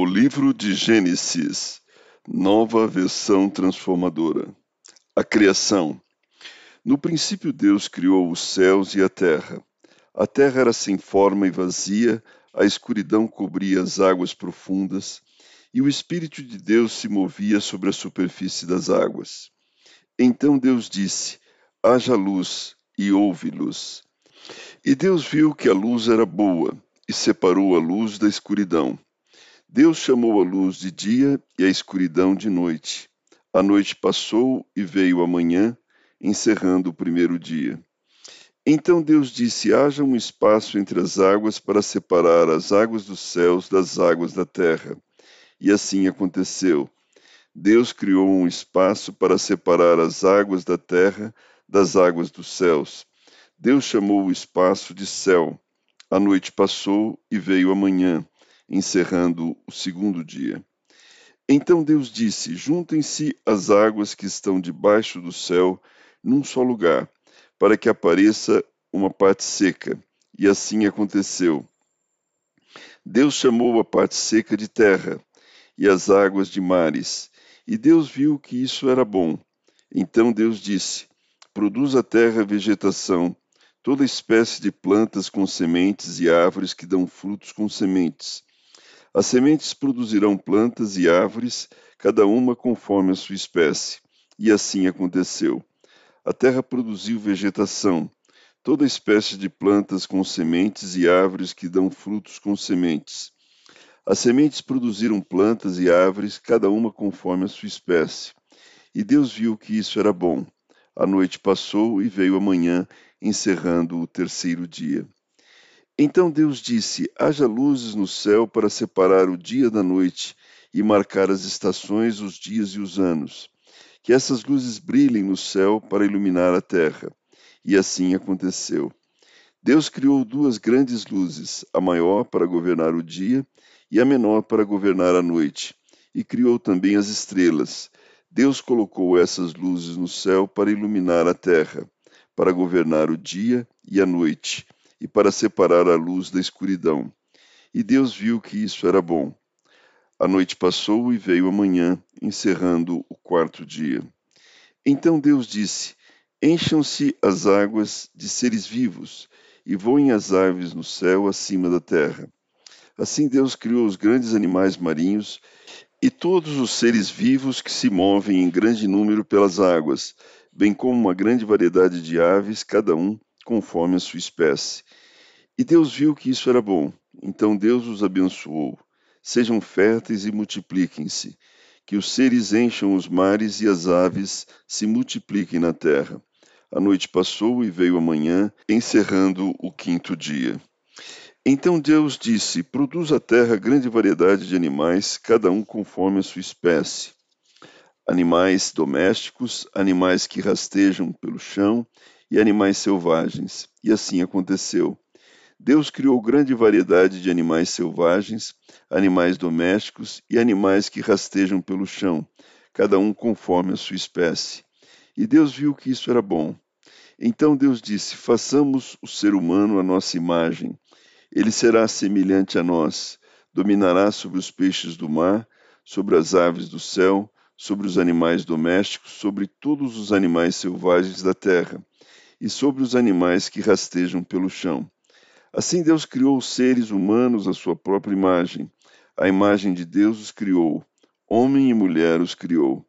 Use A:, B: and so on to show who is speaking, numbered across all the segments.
A: O livro de Gênesis, nova versão transformadora. A criação. No princípio, Deus criou os céus e a terra. A terra era sem forma e vazia, a escuridão cobria as águas profundas, e o Espírito de Deus se movia sobre a superfície das águas. Então Deus disse: Haja luz, e houve luz. E Deus viu que a luz era boa, e separou a luz da escuridão. Deus chamou a luz de dia e a escuridão de noite. A noite passou e veio a manhã, encerrando o primeiro dia. Então Deus disse: Haja um espaço entre as águas para separar as águas dos céus das águas da terra. E assim aconteceu. Deus criou um espaço para separar as águas da terra das águas dos céus. Deus chamou o espaço de céu. A noite passou e veio a manhã encerrando o segundo dia. Então Deus disse: Juntem-se as águas que estão debaixo do céu num só lugar, para que apareça uma parte seca. E assim aconteceu. Deus chamou a parte seca de terra e as águas de mares, e Deus viu que isso era bom. Então Deus disse: Produz a terra vegetação, toda espécie de plantas com sementes e árvores que dão frutos com sementes as sementes produzirão plantas e árvores, cada uma conforme a sua espécie. E assim aconteceu. A terra produziu vegetação, toda espécie de plantas com sementes e árvores que dão frutos com sementes. As sementes produziram plantas e árvores, cada uma conforme a sua espécie. E Deus viu que isso era bom. A noite passou e veio a manhã, encerrando o terceiro dia. Então Deus disse: Haja luzes no céu para separar o dia da noite e marcar as estações, os dias e os anos. Que essas luzes brilhem no céu para iluminar a terra. E assim aconteceu. Deus criou duas grandes luzes, a maior para governar o dia e a menor para governar a noite, e criou também as estrelas. Deus colocou essas luzes no céu para iluminar a terra, para governar o dia e a noite e para separar a luz da escuridão. E Deus viu que isso era bom. A noite passou e veio a manhã, encerrando o quarto dia. Então Deus disse: Encham-se as águas de seres vivos, e voem as aves no céu acima da terra. Assim Deus criou os grandes animais marinhos e todos os seres vivos que se movem em grande número pelas águas, bem como uma grande variedade de aves, cada um conforme a sua espécie. E Deus viu que isso era bom. Então Deus os abençoou. Sejam férteis e multipliquem-se. Que os seres encham os mares e as aves se multipliquem na terra. A noite passou e veio a manhã, encerrando o quinto dia. Então Deus disse: Produz a terra grande variedade de animais, cada um conforme a sua espécie. Animais domésticos, animais que rastejam pelo chão e animais selvagens. E assim aconteceu. Deus criou grande variedade de animais selvagens, animais domésticos e animais que rastejam pelo chão, cada um conforme a sua espécie. E Deus viu que isso era bom. Então Deus disse: Façamos o ser humano à nossa imagem. Ele será semelhante a nós, dominará sobre os peixes do mar, sobre as aves do céu, sobre os animais domésticos, sobre todos os animais selvagens da terra e sobre os animais que rastejam pelo chão. Assim Deus criou os seres humanos à sua própria imagem. A imagem de Deus os criou. Homem e mulher os criou.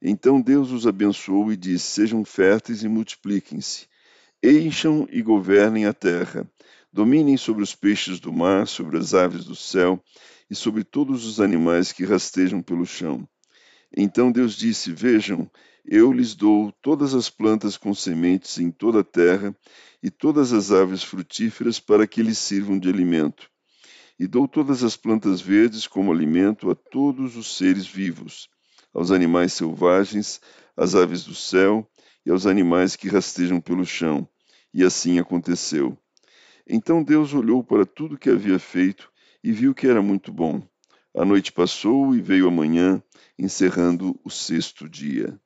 A: Então Deus os abençoou e disse: Sejam férteis e multipliquem-se. Encham e governem a terra. Dominem sobre os peixes do mar, sobre as aves do céu e sobre todos os animais que rastejam pelo chão. Então Deus disse: Vejam, eu lhes dou todas as plantas com sementes em toda a terra e todas as aves frutíferas para que lhes sirvam de alimento. E dou todas as plantas verdes como alimento a todos os seres vivos, aos animais selvagens, às aves do céu e aos animais que rastejam pelo chão. E assim aconteceu. Então Deus olhou para tudo que havia feito e viu que era muito bom. A noite passou e veio a manhã, encerrando o sexto dia.